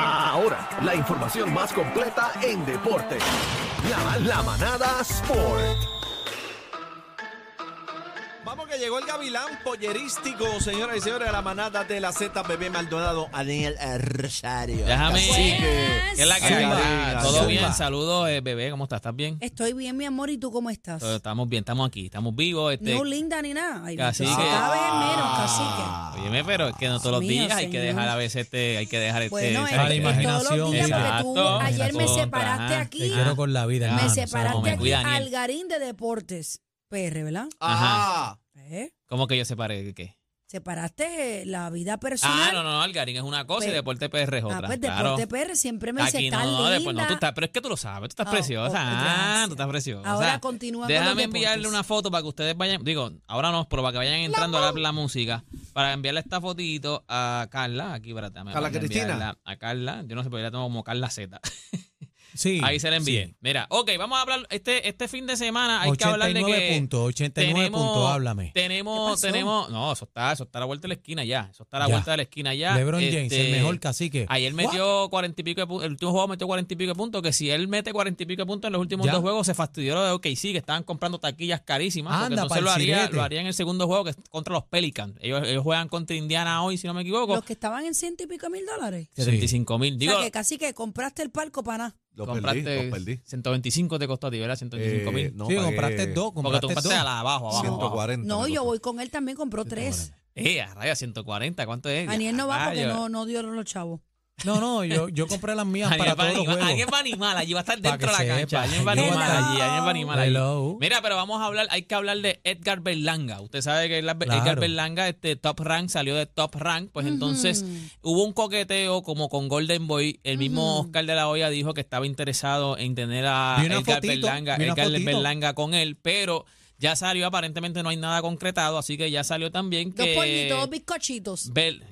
Ahora, la información más completa en deporte. La, la manada Sport. Llegó el gavilán pollerístico, señoras y señores, de la manada de la Z, bebé Maldonado, Daniel Rosario. Déjame. Cacique. ¿Qué es la que hay? Zumba. Ah, Todo Zumba. bien, saludos, eh, bebé, ¿cómo estás? ¿Estás bien? Estoy bien, mi amor, ¿y tú cómo estás? Eh, Estamos bien, estamos aquí, estamos vivos. Este, no linda ni nada. Ay, Cacique. Cada vez Ah. menos, cacique. Óyeme, pero es que no todos los Dios mío, días hay que señor. dejar a veces este, hay que dejar este. Bueno, es, es imaginación. todos los días porque tú Exacto. ayer me separaste ajá. aquí. Te quiero con la vida. Me hermano, me ¿sabes? separaste cómo me aquí cuida, Daniel. Algarín de Deportes. PR, ¿verdad? Ah, ¿Eh? ¿Cómo que yo separé? ¿Qué? qué? Separaste eh, la vida personal. Ah, no, no, no, Algarín es una cosa y Pues- Deporte PR es Ah, otra. pues claro. Deporte PR siempre me dice, Aquí no, no, linda. después no, tú estás, pero es que tú lo sabes, tú estás Ah, preciosa. oh, ah, tú estás preciosa. Ahora continúa Déjame enviarle una foto para que ustedes vayan, digo, ahora no, pero para que vayan entrando a la, la música, para enviarle esta fotito a Carla, aquí, espérate, dame- ¿Carla vamos a Cristina? enviarla A Carla, yo no sé, pero yo la tengo como Carla Z. Sí. Ahí se la envié. sí. Mira, ok, vamos a hablar, este, este fin de semana hay que hablar de 89 que... puntos, 89 puntos, háblame. ¿Qué Tenemos, tenemos, no, eso está, eso está a la vuelta de la esquina ya, eso está a la Ya. vuelta de la esquina ya. LeBron James, el Este, mejor cacique. Ayer metió cuarenta y pico de puntos, el último juego metió cuarenta y pico de puntos, que si él mete cuarenta y pico de puntos en los últimos Ya. dos juegos, se fastidió lo de OKC, que estaban comprando taquillas carísimas, porque Anda, entonces lo haría, lo haría en el segundo juego, que es contra los Pelicans. Ellos, ellos juegan contra Indiana hoy, si no me equivoco. Los que estaban en ciento y pico mil dólares. 75 mil. o Digo, sea, que casi que compraste el palco para nada. Lo perdí, compraste lo perdí. 125 te costó a ti, ¿verdad? 125 mil. Eh, no, sí, pagué compraste dos, porque compraste tú compraste dos. a la abajo, abajo. 140. No, me yo costó. voy con él también, compró tres. Eh, a raya, 140, ¿cuánto es? Aniel no va porque no, no dio los chavos. No, no, yo, yo compré las mías para todos los juegos. Aniel va a animar, allí va a estar dentro de la cancha. Aniel va a animar allí, Aniel va a animar allí. Hello. Mira, pero vamos a hablar, hay que hablar de Edgar Berlanga. Usted sabe que Edgar Claro. Edgar Berlanga, este Top Rank, salió de Top Rank, pues entonces hubo un coqueteo como con Golden Boy. El mismo Oscar de la Hoya dijo que estaba interesado en tener a Edgar fotito, Berlanga, Edgar. Berlanga con él, pero ya salió, aparentemente no hay nada concretado, así que ya salió también Dos que... pollitos, dos bizcochitos. Bel-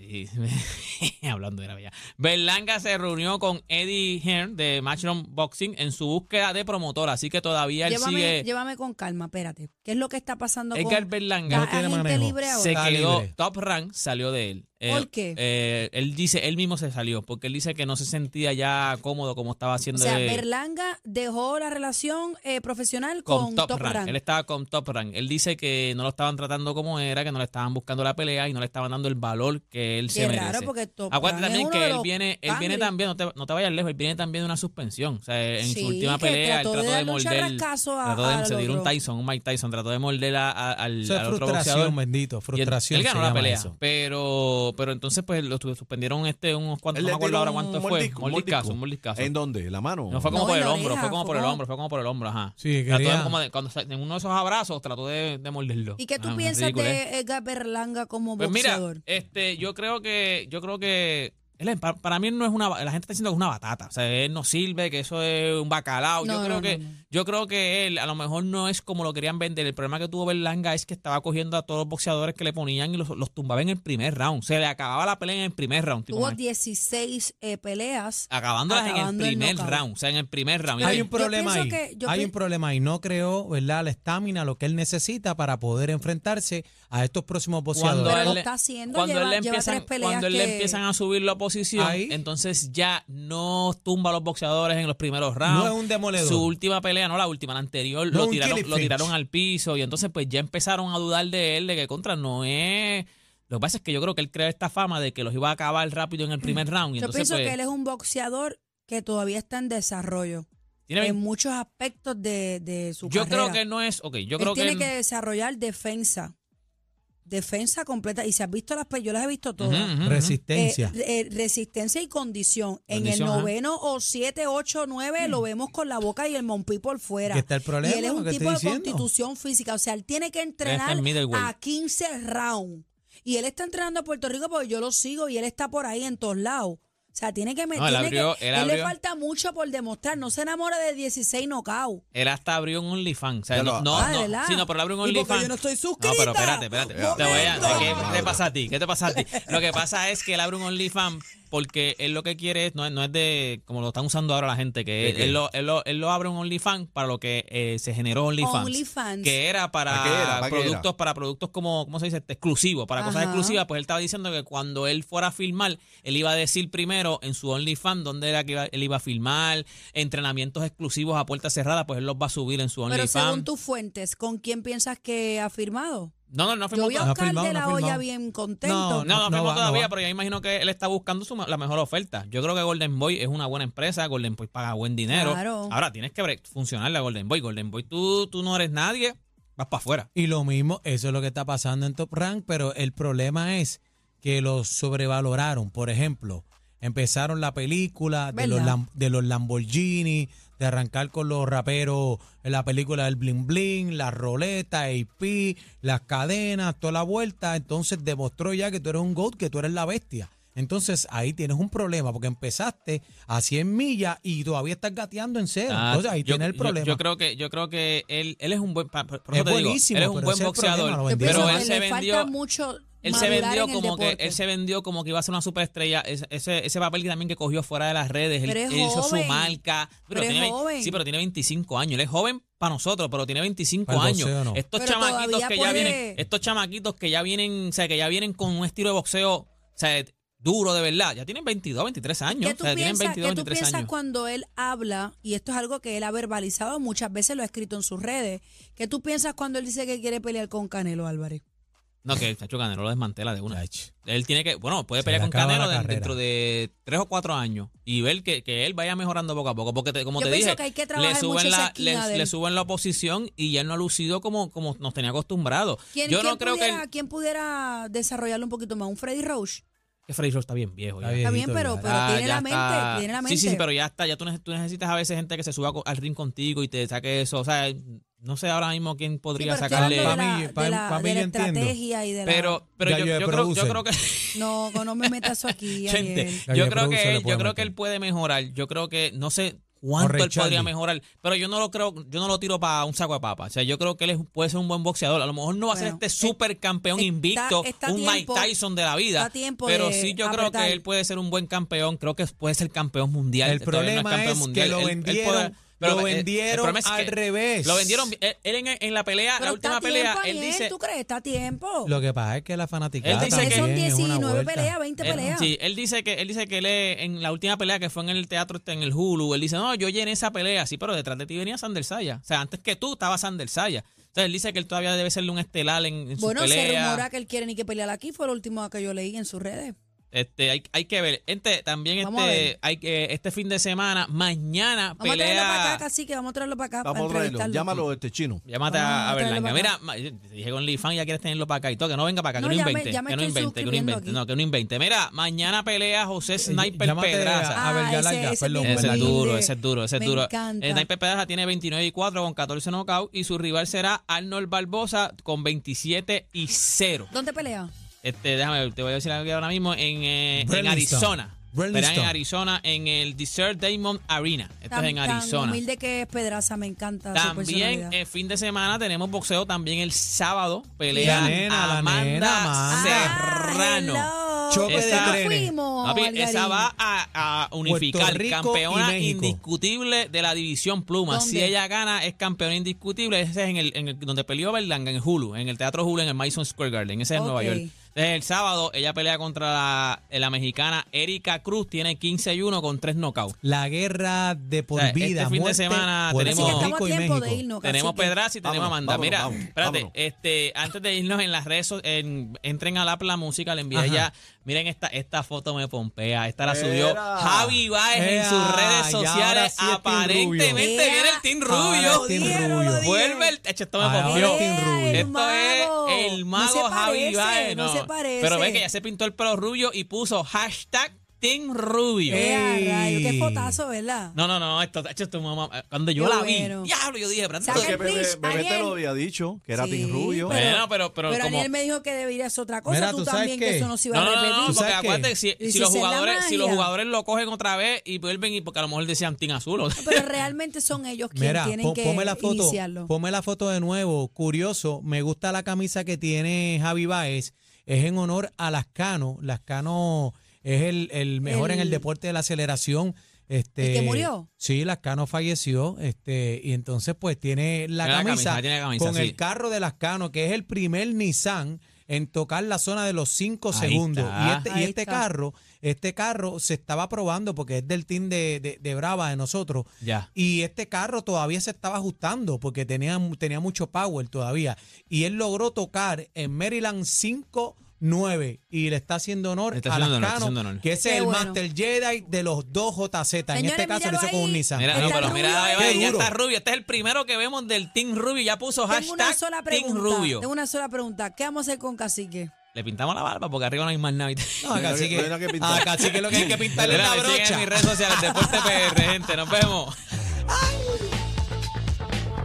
hablando de la bella. Berlanga se reunió con Eddie Hearn de Matchroom Boxing en su búsqueda de promotora, así que todavía él Llévame, sigue. llévame con calma, espérate. ¿Qué es lo que está pasando Edgar con Berlanga la No tiene libre ahora? se Está quedó libre. top rank, salió de él. Eh, ¿Por qué? eh, él dice, él mismo se salió, porque él dice que no se sentía ya cómodo como estaba O haciendo sea, de- Berlanga dejó la relación eh, profesional con, con, top, Top rank. Rank. Él estaba con top rank. Él dice que no lo estaban tratando como era, que no le estaban buscando la pelea y no le estaban dando el valor que él se merece. raro, porque Top Acuérdate Rank también que de él viene, él viene también, no te, no te vayas lejos, él viene también de una suspensión. O sea, en Sí, su última pelea, él trató de trató de un morder. a- Trató de al se dio un. Tyson, un Mike Tyson, trató de morder a- a- al, es al otro frustración, boxeador. bendito. Y él- Frustración. Él, ganó se la llama pelea, eso. pero pero entonces pues lo suspendieron este unos cuantos, no me acuerdo ahora cuánto fue. Mordiscazo, mordiscazo. ¿En dónde? ¿En la mano? No fue como No, por el hombro, fue como por el hombro, fue como por el hombro, ajá. Sí, Trató de- quería- como de- cuando en uno de esos abrazos trató de, de morderlo. ¿Y qué tú Ah, piensas ridículo, ¿eh? de Edgar Berlanga como Pues mira, este, yo creo que, yo creo que él es- para, para mí no es una, la gente está diciendo que es una batata, o sea, él no sirve, que eso es un bacalao. yo creo no, que, no, no. yo creo que él a lo mejor no es como lo querían vender. El problema que tuvo Berlanga es que estaba cogiendo a todos los boxeadores que le ponían y los, los tumbaba en el primer round. Se le acababa la pelea en el primer round. Tuvo man, 16 eh, peleas. acabándolas acabando en el primer round, o sea, en el primer round. Hay un problema ahí. que- yo Hay un problema ahí. No creó, ¿verdad? La estamina, lo que él necesita para poder enfrentarse a estos próximos cuando boxeadores. Pero él está haciendo, cuando lleva- él le lleva empiezan, tres peleas cuando él le empiezan a subir la Ahí. entonces ya no tumba a los boxeadores en los primeros rounds. No es un demoledor. Su última pelea, no la última, la anterior, No lo, tiraron, lo al piso y entonces pues ya empezaron a dudar de él, de que contra no es... Lo que pasa es que yo creo que él crea esta fama de que los iba a acabar rápido en el primer round. Y Yo entonces, pienso pues, que él es un boxeador que todavía está en desarrollo. tiene En muchos aspectos de, de su yo carrera. creo que no es... Ok, yo él creo que... tiene él- que desarrollar defensa. Defensa completa. Y si has visto las yo las he visto todas. Ujú, ujú, ujú. Resistencia. Eh, eh, resistencia y condición. En el Condición, ajá. noveno o siete, ocho, nueve lo vemos con la boca y el monpi por fuera. Que está el problema, Y él es un que tipo de diciendo. constitución física. O sea, él tiene que entrenar middleweight. a 15 rounds. Y él está entrenando a Puerto Rico porque yo lo sigo y él está por ahí en todos lados. O sea, tiene que meter. No, él tiene abrió- que- él él le abrió- falta mucho por demostrar. No se enamora de 16 knockouts. Él hasta abrió un OnlyFans. O sea, no, no, Ah, ¿de no, sí, no, pero él abrió un ¿Y porque OnlyFans. yo no estoy No, suscrita? pero espérate, espérate. Te voy a. ¿qué te pasa a ti? ¿Qué te pasa a ti? Lo que pasa es que él abre un OnlyFans porque él lo que quiere es, no, es- no es de, como lo están usando ahora la gente, que él, lo, él, lo, él lo abre un OnlyFans para lo que eh, se generó OnlyFans. OnlyFans. Que era para, ¿Para qué era? ¿Para qué era? productos, para productos como, ¿cómo se dice? Este, Exclusivos, para cosas exclusivas. Pues él estaba diciendo que cuando él fuera a filmar, él iba a decir primero en su OnlyFans dónde era que iba- él iba a filmar, entrenamientos exclusivos a puerta cerrada, pues él los va a subir en su Pero según OnlyFans. tus fuentes, ¿con quién piensas que ha firmado? No, no, no Yo firmó vi a. No Oscar firmado, de la firmado. bien contento. No, no, No no todavía, pero yo imagino que él está buscando su, la mejor oferta. Yo creo que Golden Boy es una buena empresa, Golden Boy paga buen dinero. Claro. Ahora tienes que funcionar la Golden Boy. Golden Boy, tú, tú no eres nadie, vas para afuera. Y lo mismo, eso es lo que está pasando en Top Rank, pero el problema es que los sobrevaloraron. Por ejemplo, empezaron la película de los, de los Lamborghini, de arrancar con los raperos en la película del Bling Bling, la roleta, AP, las cadenas, toda la vuelta. Entonces demostró ya que tú eres un GOAT, que tú eres la bestia. Entonces ahí tienes un problema porque empezaste a 100 millas y todavía estás gateando en cero. Ah, Entonces ahí yo- tienes el problema. Yo, creo que yo creo que él, él es un buen por eso Es te digo, buenísimo, él es un buen problema, boxeador, pero él se le vendió falta mucho él se vendió como que él se vendió como que iba a ser una superestrella. Ese, ese, ese papel que también que cogió fuera de las redes él, Pero es él hizo su joven. marca. Pero es tiene, vein- joven. sí pero tiene 25 años. Él es joven para nosotros pero tiene 25 Para el años. no. estos Pero chamaquitos que ya vienen estos chamaquitos que ya vienen o sea que ya vienen con un estilo de boxeo o sea duro de verdad. Ya tienen 22 23 años ¿Qué tú, o sea, piensas, 22 qué tú 23 piensas años. cuando él habla, y esto es algo que él ha verbalizado muchas veces, lo ha escrito en sus redes, ¿qué tú piensas cuando él dice que quiere pelear con Canelo Álvarez? No que el chacho Canelo lo desmantela de una. Él tiene que, bueno, puede Se pelear le con Canelo de- dentro de tres o cuatro años y ver que, que él vaya mejorando poco a poco. Porque, te- como Yo te dije, que hay que le suben, la, le, suben la oposición y ya él no ha lucido como, como nos tenía acostumbrado. ¿Quién, Yo quién no creo que, él- ¿Quién pudiera desarrollarlo un poquito más? ¿Un Freddy Roach? que Freddy Roach está bien viejo. Está ya. Está bien, pero, pero Ah, tiene ya la mente, está. tiene la mente. Sí, sí, sí, pero ya está. Ya tú, neces- tú necesitas a veces gente que se suba al ring contigo y te saque eso. O sea, no sé ahora mismo quién podría sacarle. hablando de Pa' mí- de la- pa' mí de la estrategia y de la... Pero, pero yo, creo, yo producer. creo que. No, no me metas eso aquí, Gente, yo creo que él, puede yo creo meter. que él puede mejorar. Yo creo que no sé cuánto él podría mejorar, pero yo no lo creo, yo no lo tiro para un saco de papas. O sea, yo creo que él es- puede ser un buen boxeador. A lo mejor no va a ser este super campeón está- invicto, está un tiempo- Mike Tyson de la vida. está tiempo pero de sí yo creo que él puede ser un buen campeón. Creo que puede ser campeón mundial. El Todavía no problema campeón es mundial. que lo Él- él vendieron, puede- pero, lo el vendieron al revés. Lo vendieron. Él, él en, en la pelea, Pero la última está pelea, él dice. ¿Tú crees? Está a tiempo. Lo que pasa es que la fanaticada Él dice que- son también es una 19 vuelta. peleas, 20 Él- peleas. sí, él dice que él dice que él en la última pelea que fue en el teatro este, en el Hulu, él dice, "No, yo llené esa pelea, sí, pero detrás de ti venía Sander Saya. O sea, antes que tú estaba Sander Saya." Entonces él dice que él todavía debe serle un estelar en, en su Bueno, se pelea. rumora que él quiere ni que pelear aquí. Fue lo último que yo leí en sus redes. Este, hay, hay que ver. Este, también Vamos a este, hay que este fin de semana, mañana Vamos a traerlo para pelea. acá, casi que vamos a traerlo para acá. Vamos a traerlo. Llámalo este chino. Llámate Vamos a, a a Berlanga. Mira, dije con OnlyFans ya quieres tenerlo para acá y todo, que no venga para acá, No, que no ya me- invente, ya me que no invente, que no invente, aquí. no, que no invente. Mira, mañana pelea José Sniper Llámate Pedraza. a- a ver, Ah, ya ese- larga, ese perdón, Ese es duro, ese es duro, ese es duro. encanta. El Sniper Pedraza tiene 29 y 4 con 14 knockouts y su rival será Arnold Barbosa con 27 y 0. ¿Dónde pelea? Este, déjame, ver, te voy a decir algo ahora mismo en, eh, en. Arizona. Pelean en Arizona en el Desert Diamond Arena. Esto Tan- es en Tan Arizona. humilde que es Pedraza, me encanta También el fin de semana tenemos boxeo también el sábado. Pelea La nena, la Amanda nena. Serrano. Ah, de Esa- trenes. fuimos, Papi, esa va a, a unificar campeona indiscutible de la división pluma. ¿Dónde? Si ella gana, es campeona indiscutible. Ese es en el, en el- donde peleó Berlanga, en el Hulu, en el Teatro Hulu, en el Madison Square Garden. Ese es en Nueva. York. Entonces, el sábado ella pelea contra la, la mexicana Erika Cruz. Tiene 15 y 1 con 3 knockouts. La guerra de por O sea, este vida, fin de semana tenemos- Así que estamos Rico a y tiempo México. de irnos. Tenemos. Pedraza y tenemos Vámonos, Amanda. vámonos, Mira, vámonos, espérate, vámonos. este, antes de irnos en las redes, en- entren a la, la música, le envié ya. Miren esta, esta foto me pompea. Esta la subió Era. Javi Baez en sus redes sociales. sí Aparentemente viene el Team Rubio. Team Dieron, Rubio. Vuelve el. Esto me pompeó. Esto es el No mago se Javi Baez. No parece. Pero ve que ya se pintó el pelo rubio y puso hashtag Team Rubio. Eh, rayo, qué fotazo, ¿verdad? No, no, no, esto, esto, esto, mamá, cuando yo Qué la bueno. vi, diablo, yo dije, pero Saca el bebé, te Ariel. lo había dicho, que era Sí, Team Rubio. pero- Bueno, pero, pero, Pero, como, Aniel me dijo que debería ser otra cosa. Mira, tú ¿tú sabes también, que qué? eso no se iba No, a no, no, no, ¿Tú porque sabes qué? acuérdate, si, Y si si los la jugadores, si los magia. jugadores lo cogen otra vez y vuelven y porque a lo mejor decían Team Azul. o- Pero realmente son ellos quienes Mira, tienen pon- que ponme la foto, iniciarlo. ponme la foto de nuevo. Curioso, me gusta la camisa que tiene Javi Baez. Es en honor a las Cano. Las Cano es el, el mejor en el deporte de la aceleración. Este, ¿El que murió? Sí, Lascano falleció, este, y entonces pues tiene la camisa, camisa, tiene la camisa, con sí. el carro de Lascano, que es el primer Nissan en tocar la zona de los 5 Ahí segundos. está. Y este, y este carro, este carro se estaba probando porque es del team de, de, de Brava de nosotros. Ya. Y este carro todavía se estaba ajustando porque tenía, tenía mucho power todavía. Y él logró tocar en Maryland 5-9 y le está haciendo honor Le está a haciendo honor, le está Lascano, haciendo honor. que ese es Qué el bueno. Master Jedi de los dos JZ. en Señores, este caso lo hizo míralo con un. Nissan. Mira, Está no, pero rubio mira, ahí. Qué ya duro. está Rubio. Este es el primero que vemos del Team Rubio. Ya puso Tengo una hashtag sola Team pregunta. Rubio. Tengo una sola pregunta. ¿Qué vamos a hacer con Cacique? Le pintamos la barba porque arriba no hay más nada. No, a Mira que- Cacique, mira que pintar. a Cacique lo que hay que pintarle es la siguen en brocha. mis redes sociales, Deporte PR, gente. Nos vemos.